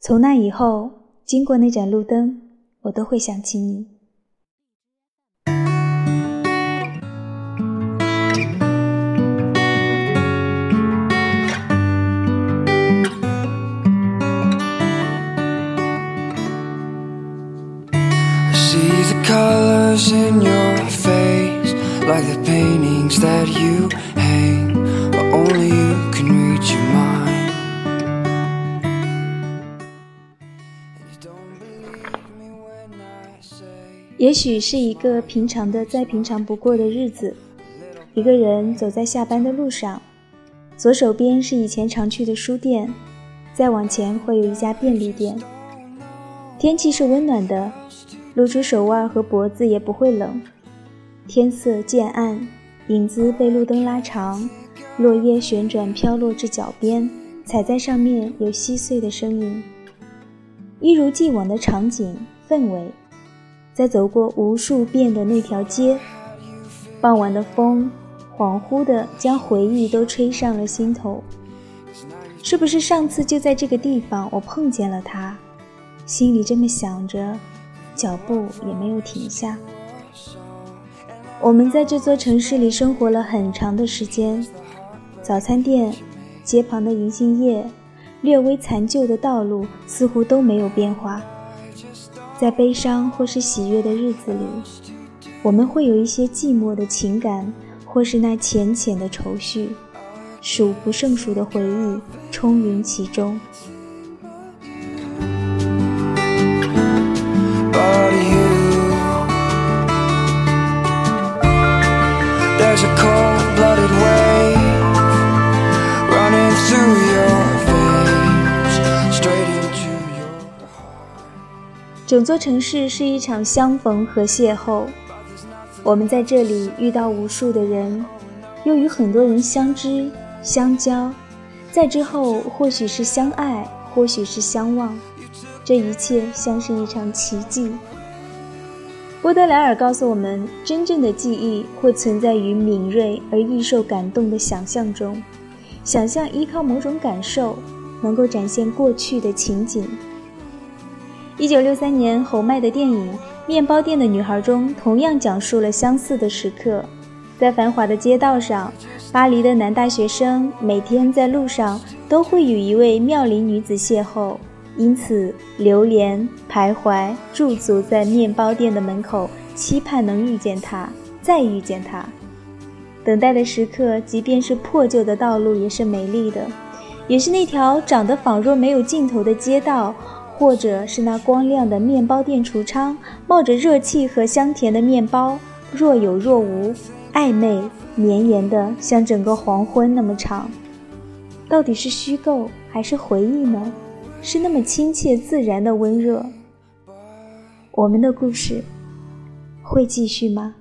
从那以后，经过那盏路灯，我都会想起你。也许是一个平常的、再平常不过的日子。一个人走在下班的路上，左手边是以前常去的书店，再往前会有一家便利店。天气是温暖的，露出手腕和脖子也不会冷。天色渐暗，影子被路灯拉长，落叶旋转飘落至脚边，踩在上面有稀碎的声音。一如既往的场景氛围。在走过无数遍的那条街，傍晚的风恍惚地将回忆都吹上了心头。是不是上次就在这个地方我碰见了他？心里这么想着，脚步也没有停下。我们在这座城市里生活了很长的时间，早餐店、街旁的银杏叶、略微残旧的道路似乎都没有变化。在悲伤或是喜悦的日子里，我们会有一些寂寞的情感，或是那浅浅的愁绪，数不胜数的回忆充盈其中。整座城市是一场相逢和邂逅，我们在这里遇到无数的人，又与很多人相知相交，在之后或许是相爱，或许是相忘，这一切像是一场奇迹。波德莱尔告诉我们，真正的记忆会存在于敏锐而易受感动的想象中，想象依靠某种感受，能够展现过去的情景。一九六三年，侯麦的电影《面包店的女孩》中同样讲述了相似的时刻。在繁华的街道上，巴黎的男大学生每天在路上都会与一位妙龄女子邂逅，因此流连徘徊驻足在面包店的门口，期盼能遇见她，再遇见她。等待的时刻，即便是破旧的道路，也是美丽的，也是那条长得仿若没有尽头的街道。或者是那光亮的面包店橱窗，冒着热气和香甜的面包，若有若无，暧昧绵延的像整个黄昏那么长。到底是虚构还是回忆呢？是那么亲切自然的温热。我们的故事会继续吗？